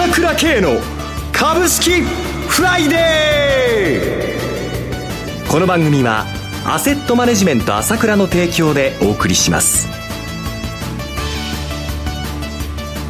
朝倉慶の株式フライデー。この番組はアセットマネジメント朝倉の提供でお送りします。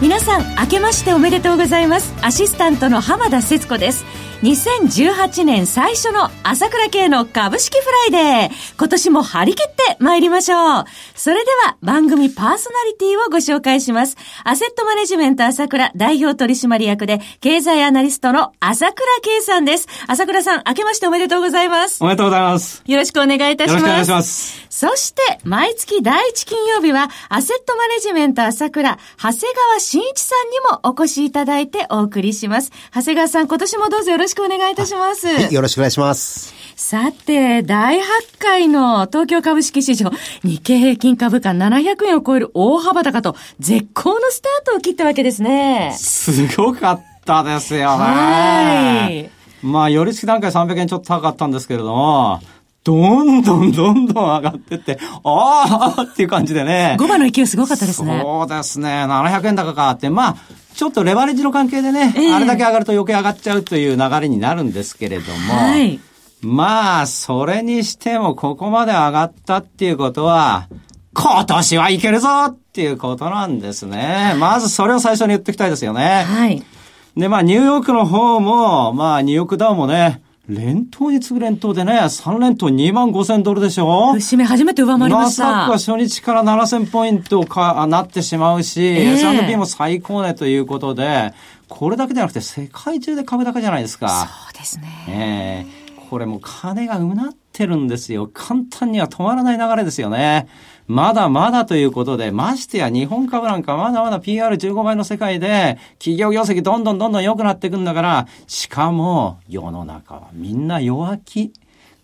皆さん明けましておめでとうございます。アシスタントの浜田節子です。2018年最初の朝倉慶の株式フライデー。今年も張り切って参りましょう。それでは番組パーソナリティをご紹介します。アセットマネジメント朝倉代表取締役で経済アナリストの朝倉圭さんです。朝倉さん、明けましておめでとうございます。おめでとうございます。よろしくお願いいたします。よろしくお願いします。そして、毎月第一金曜日は、アセットマネジメント朝倉、長谷川慎一さんにもお越しいただいてお送りします。長谷川さん、今年もどうぞよろしくお願いいたします。はい、よろしくお願いします。さて、大発会の東京株式市場、日経平均株価700円を超える大幅高と、絶好のスタートを切ったわけですね。すごかったですよね。はい。まあ、寄り付き段階300円ちょっと高かったんですけれども、どんどんどんどん上がってって、ああっていう感じでね。5番の勢いすごかったですね。そうですね。700円高かって、まあ、ちょっとレバレッジの関係でね、えー、あれだけ上がると余計上がっちゃうという流れになるんですけれども、はい、まあ、それにしてもここまで上がったっていうことは、今年はいけるぞっていうことなんですね。まずそれを最初に言っておきたいですよね。はい。で、まあ、ニューヨークの方も、まあ、ニューヨークダウンもね、連投に次ぐ連投でね、3連投2万5千ドルでしょ？節目初めて上回りました。まさか初日から7000ポイントかなってしまうし、えー、S&P も最高値ということで、これだけじゃなくて世界中で株高じゃないですか。そうですね。えー、これも金がうなってるんですよ。簡単には止まらない流れですよね。まだまだということで、ましてや日本株なんかまだまだ PR15 倍の世界で、企業業績どんどんどんどん良くなっていくんだから、しかも世の中はみんな弱気。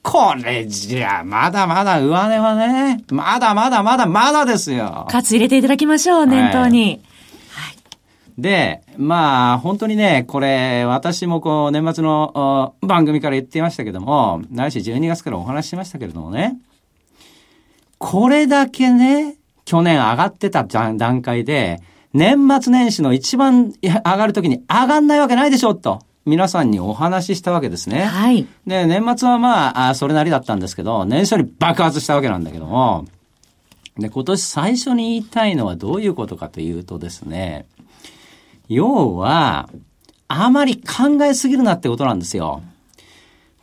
これじゃ、まだまだ上値はね、まだまだまだまだですよ。かつ入れていただきましょう、念頭に。はい、で、まあ、本当にね、これ、私もこう、年末の番組から言っていましたけども、ないし12月からお話ししましたけれどもね、これだけね、去年上がってた段階で、年末年始の一番上がるときに上がんないわけないでしょと。皆さんにお話ししたわけですね。はい。で、年末はまあ、それなりだったんですけど、年初に爆発したわけなんだけども、で、今年最初に言いたいのはどういうことかというとですね、要は、あまり考えすぎるなってことなんですよ。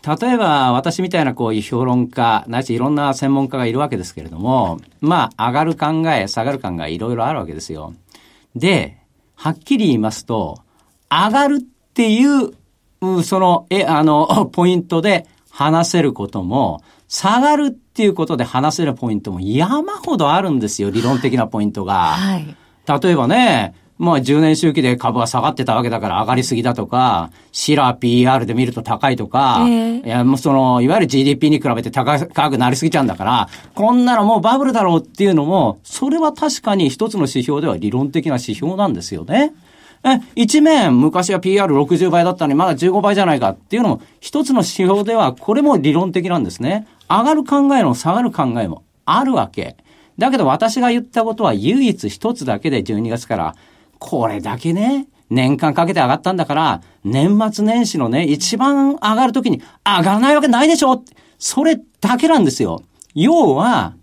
例えば、私みたいなこういう評論家、ないしいろんな専門家がいるわけですけれども、まあ、上がる考え、下がる考え、いろいろあるわけですよ。で、はっきり言いますと、上がるっていう、その、え、あの、ポイントで話せることも、下がるっていうことで話せるポイントも山ほどあるんですよ、理論的なポイントが。はい。例えばね、まあ10年周期で株が下がってたわけだから上がりすぎだとか、シラー PR で見ると高いとか、えー、いやもうその、いわゆる GDP に比べて高くなりすぎちゃうんだから、こんなのもうバブルだろうっていうのも、それは確かに一つの指標では理論的な指標なんですよね。え、一面、昔は PR60 倍だったのにまだ15倍じゃないかっていうのも、一つの指標では、これも理論的なんですね。上がる考えも下がる考えもあるわけ。だけど私が言ったことは唯一一つだけで12月からこれだけね、年間かけて上がったんだから、年末年始のね、一番上がるときに上がらないわけないでしょそれだけなんですよ。要は、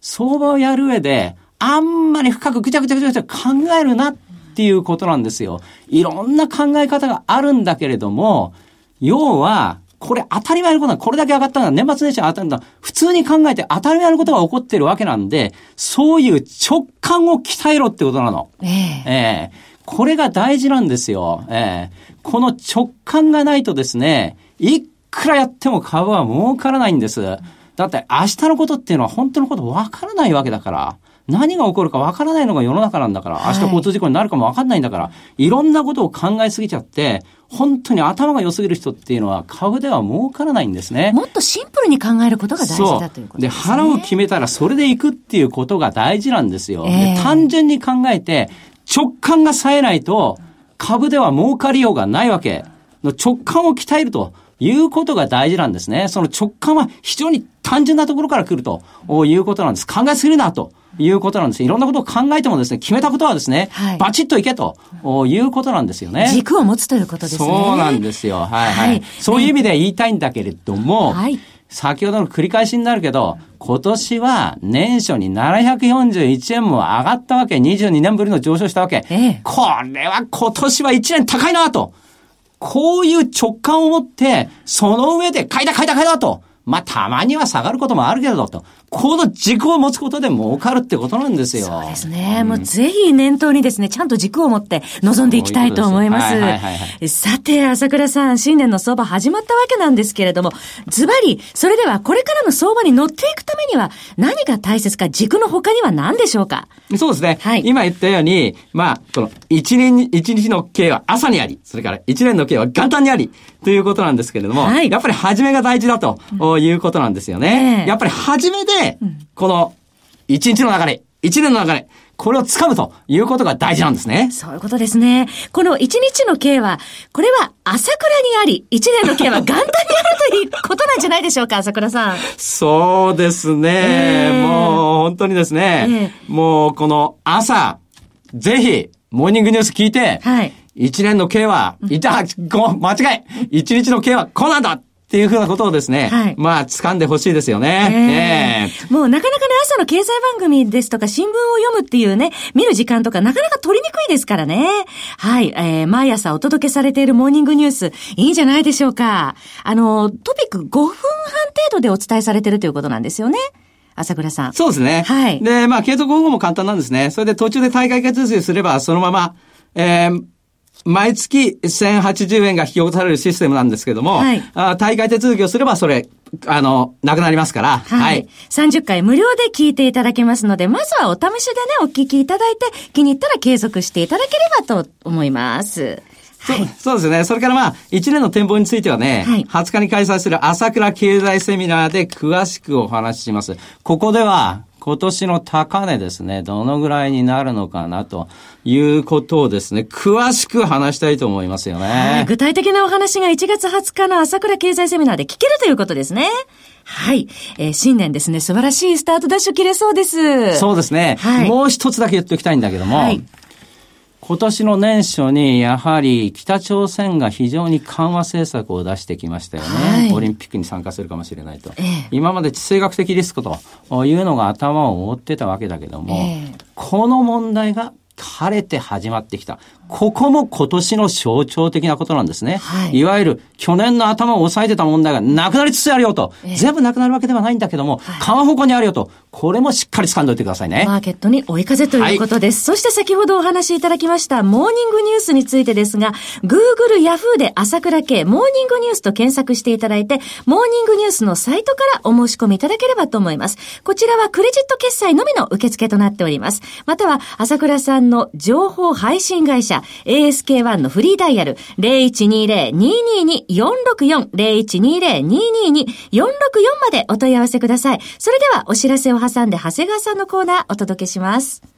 相場をやる上で、あんまり深くぐちゃぐちゃぐちゃぐちゃ考えるなっていうことなんですよ。いろんな考え方があるんだけれども、要は、これ当たり前のことだ。これだけ上がったんだ。年末年始上がったんだ。普通に考えて当たり前のことが起こってるわけなんで、そういう直感を鍛えろってことなの。えええー、これが大事なんですよ。ええー、この直感がないとですね、いくらやっても株は儲からないんです。だって明日のことっていうのは本当のことわからないわけだから。何が起こるかわからないのが世の中なんだから、明日交通事故になるかもわかんないんだから、いろんなことを考えすぎちゃって、本当に頭が良すぎる人っていうのは株では儲からないんですね。もっとシンプルに考えることが大事だということですね。で、腹を決めたらそれでいくっていうことが大事なんですよ。えー、単純に考えて直感が冴えないと株では儲かりようがないわけ。直感を鍛えるということが大事なんですね。その直感は非常に単純なところから来るということなんです。考えすぎるなということなんです。いろんなことを考えてもですね、決めたことはですね、はいバチッといけということなんですよね。軸を持つということですね。そうなんですよ。はいはい。はいそういう意味で言いたいんだけれども、はい先ほどの繰り返しになるけど、今年は年初に741円も上がったわけ、22年ぶりの上昇したわけ。ええこれは今年は1年高いなと。こういう直感を持って、その上で買いだ買いだ買いだと。まあ、たまには下がることもあるけれどと。この軸を持つことで儲かるってことなんですよ。そうですね。もうぜひ念頭にですね、ちゃんと軸を持って臨んでいきたいと思います。はいはいはいはさて、朝倉さん、新年の相場始まったわけなんですけれども、ズバリ、それではこれからの相場に乗っていくためには何が大切か、軸の他には何でしょうか？そうですね。はい今言ったように、まあ、この一年に、一日の経は朝にあり、それから一年の経は元旦にあり、ということなんですけれども、はいやっぱり始めが大事だということなんですよね。ええやっぱり始めで、この一日の流れ、一年の流れ、これを掴むということが大事なんですね。そういうことですね。この一日の経は、これは朝倉にあり、一年の経は元旦にあるということなんじゃないでしょうか、朝倉さん。そうですね。ええもう本当にですね、えもうこの朝、ぜひ、モーニングニュース聞いて、はい一年の計は、いた、ご、間違い一日の計はこうなんだっていうふうなことをですね、はいまあ、掴んでほしいですよね。ええもうなかなかね、朝の経済番組ですとか新聞を読むっていうね、見る時間とかなかなか取りにくいですからね。はい、えー、毎朝お届けされているモーニングニュース、いいんじゃないでしょうか。あの、トピック5分半程度でお伝えされてるということなんですよね。朝倉さん。そうですね。はいで、まあ、継続方法も簡単なんですね。それで途中で大会手続きすれば、そのまま、えー毎月1080円が引き落とされるシステムなんですけども、はいあ大会手続きをすれば、それ、あの、なくなりますから、はい。30回無料で聞いていただけますので、まずはお試しでね、お聞きいただいて、気に入ったら継続していただければと思います。そうそうですね。それからまあ、一年の展望についてはね、はい20日に開催する朝倉経済セミナーで詳しくお話しします。ここでは、今年の高値ですね、どのぐらいになるのかなということをですね、詳しく話したいと思いますよね。はい具体的なお話が1月20日の朝倉経済セミナーで聞けるということですね。はい。えー新年ですね、素晴らしいスタートダッシュ切れそうです。そうですね、はいもう一つだけ言っておきたいんだけども、はい今年の年初にやはり北朝鮮が非常に緩和政策を出してきましたよね。はいオリンピックに参加するかもしれないと。ええ今まで地政学的リスクというのが頭を覆ってたわけだけども、ええこの問題が晴れて始まってきた。ここも今年の象徴的なことなんですね。はいいわゆる去年の頭を抑えてた問題がなくなりつつあるよと。ええ全部なくなるわけではないんだけども、緩和方向にあるよと。これもしっかり掴んでおいてくださいね。マーケットに追い風ということです。そして先ほどお話しいただきましたモーニングニュースについてですが、Google、Yahoo で朝倉系モーニングニュースと検索していただいて、モーニングニュースのサイトからお申し込みいただければと思います。こちらはクレジット決済のみの受付となっております。または朝倉さんの情報配信会社 ASK1 のフリーダイヤル0120-222-464 0120-222-464までお問い合わせください。それではお知らせを挟んで長谷川さんのコーナーお届けします。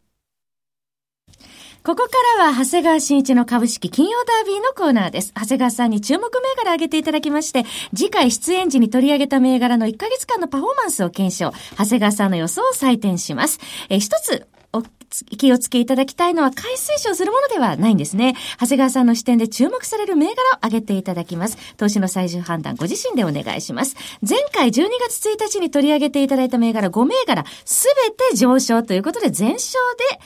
ここからは、長谷川新一の株式金曜ダービーのコーナーです。長谷川さんに注目銘柄を挙げていただきまして、次回出演時に取り上げた銘柄の1ヶ月間のパフォーマンスを検証、長谷川さんの予想を採点します。えー一つ、お気をつけいただきたいのは、買い推奨するものではないんですね。長谷川さんの視点で注目される銘柄を挙げていただきます。投資の最終判断、ご自身でお願いします。前回12月1日に取り上げていただいた銘柄5銘柄、すべて上昇ということで、全勝で、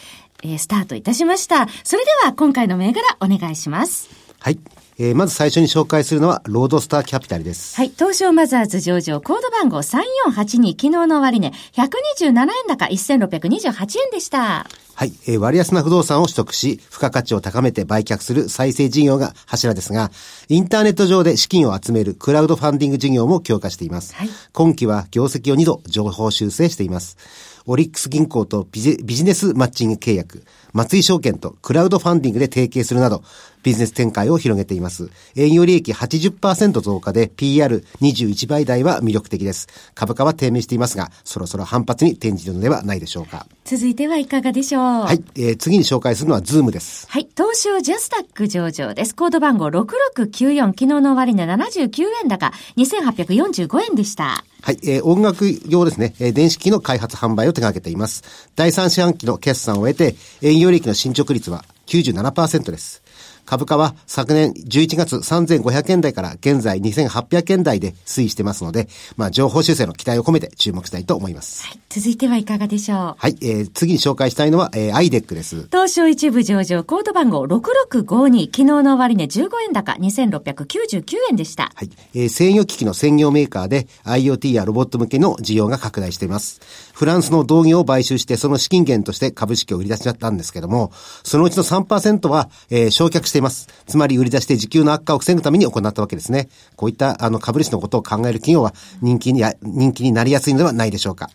えースタートいたしました。それでは今回の銘柄お願いします。はい。えー、まず最初に紹介するのは、ロードスターキャピタルです。はい。東証マザーズ上場、コード番号3482、昨日の終値、127円高1628円でした。はい。えー、割安な不動産を取得し、付加価値を高めて売却する再生事業が柱ですが、インターネット上で資金を集めるクラウドファンディング事業も強化しています。はい、今期は業績を2度情報修正しています。オリックス銀行とビジネスマッチング契約、松井証券とクラウドファンディングで提携するなど、ビジネス展開を広げています。営業利益80%増加で PR21 倍台は魅力的です。株価は低迷していますが、そろそろ反発に転じるのではないでしょうか。続いてはいかがでしょうはい、えー、次に紹介するのはズームです。はい、東証ジャスダック上場です。コード番号6694、昨日の終値79円高、2845円でした。はい、えー、音楽用ですね、えー、電子機の開発販売を手掛けています。第三四半期の決算を終えて、営業利益の進捗率は97%です。株価は昨年11月3500円台から現在2800円台で推移してますので、まあ、情報修正の期待を込めて注目したいと思います。はい、続いてはいかがでしょう？はい、えー、次に紹介したいのは、えー、アイデックです。東証一部上場、コード番号6652、昨日の終値15円高、2699円でした。はい、えー、制御機器の専業メーカーで IoT やロボット向けの需要が拡大しています。フランスの同業を買収して、その資金源として株式を売り出しちゃったんですけども、そのうちの3%は、えー、焼却しています。つまり売り出して時給の悪化を防ぐために行ったわけですね。こういったあの株主のことを考える企業は人気に人気になりやすいのではないでしょうか。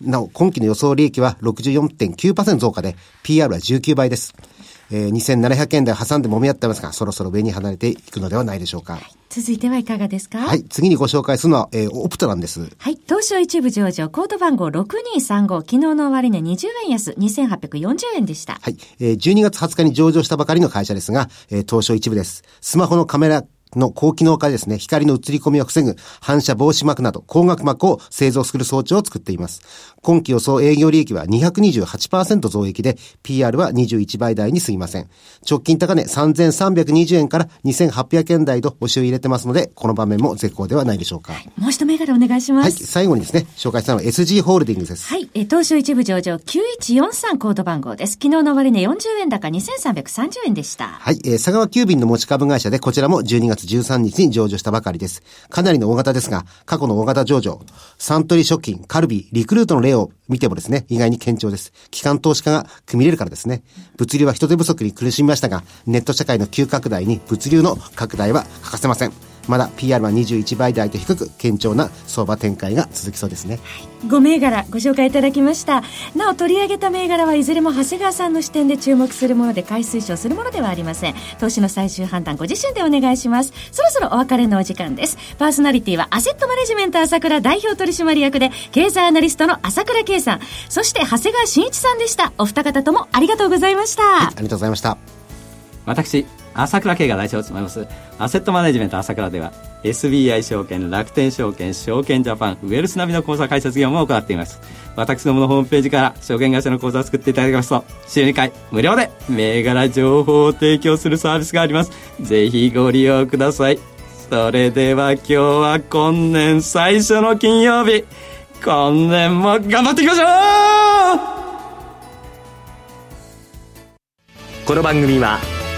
なお、今期の予想利益は64.9%増加で、PR は19倍です。えー、2700円台挟んで揉み合ってますが、そろそろ上に離れていくのではないでしょうか。はい、続いてはいかがですか？はい、次にご紹介するのは、えー、オプトランです。はい、東証一部上場、コード番号6235、昨日の終値20円安、2840円でした。はい、えー、12月20日に上場したばかりの会社ですが、えー、東証一部です。スマホのカメラの高機能化ですね、光の映り込みを防ぐ反射防止膜など光学膜を製造する装置を作っています。今期予想営業利益は228%増益で、PR は21倍台に過ぎません。直近高値3320円から2800円台と押しを入れてますので、この場面も絶好ではないでしょうか。はい、もう一銘柄お願いします。はい、最後にですね、紹介したのは SG ホールディングスです。はい、え東証一部上場9143コード番号です。昨日の終値40円高2330円でした。はい、えー、佐川急便の持ち株会社で、こちらも12月13日に上場したばかりです。かなりの大型ですが、過去の大型上場、サントリー食品、カルビー、リクルートの例を見てもですね、意外に堅調です。機関投資家が組み入れるからですね。物流は人手不足に苦しみましたが、ネット社会の急拡大に物流の拡大は欠かせません。まだ PR は21倍台と低く堅調な相場展開が続きそうですね、はい、5銘柄ご紹介いただきました。なお取り上げた銘柄はいずれも長谷川さんの視点で注目するもので買い推奨するものではありません。投資の最終判断ご自身でお願いします。そろそろお別れのお時間です。パーソナリティはアセットマネジメント朝倉代表取締役で経済アナリストの朝倉圭さん。そして長谷川慎一さんでした。お二方ともありがとうございました、はい、ありがとうございました。私朝倉慶が代表を務めます。アセットマネジメント朝倉では SBI 証券楽天証券証券ジャパンウェルスナビの口座開設業務を行っています。私どものホームページから証券会社の口座を作っていただきますと週2回無料で銘柄情報を提供するサービスがあります。ぜひご利用ください。それでは今日は今年最初の金曜日。今年も頑張っていきましょう！この番組は